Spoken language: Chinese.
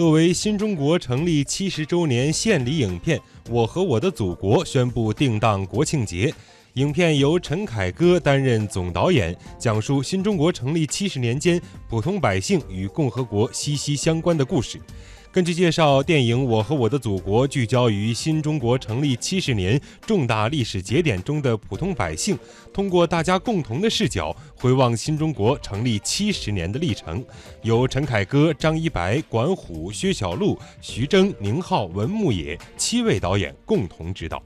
作为新中国成立七十周年献礼影片《我和我的祖国》宣布定档国庆节。影片由陈凯歌担任总导演，讲述新中国成立七十年间普通百姓与共和国息息相关的故事。根据介绍，电影《我和我的祖国》聚焦于新中国成立七十年重大历史节点中的普通百姓，通过大家共同的视角回望新中国成立七十年的历程。由陈凯歌、张一白、管虎、薛晓路、徐峥、宁浩、文牧野七位导演共同执导。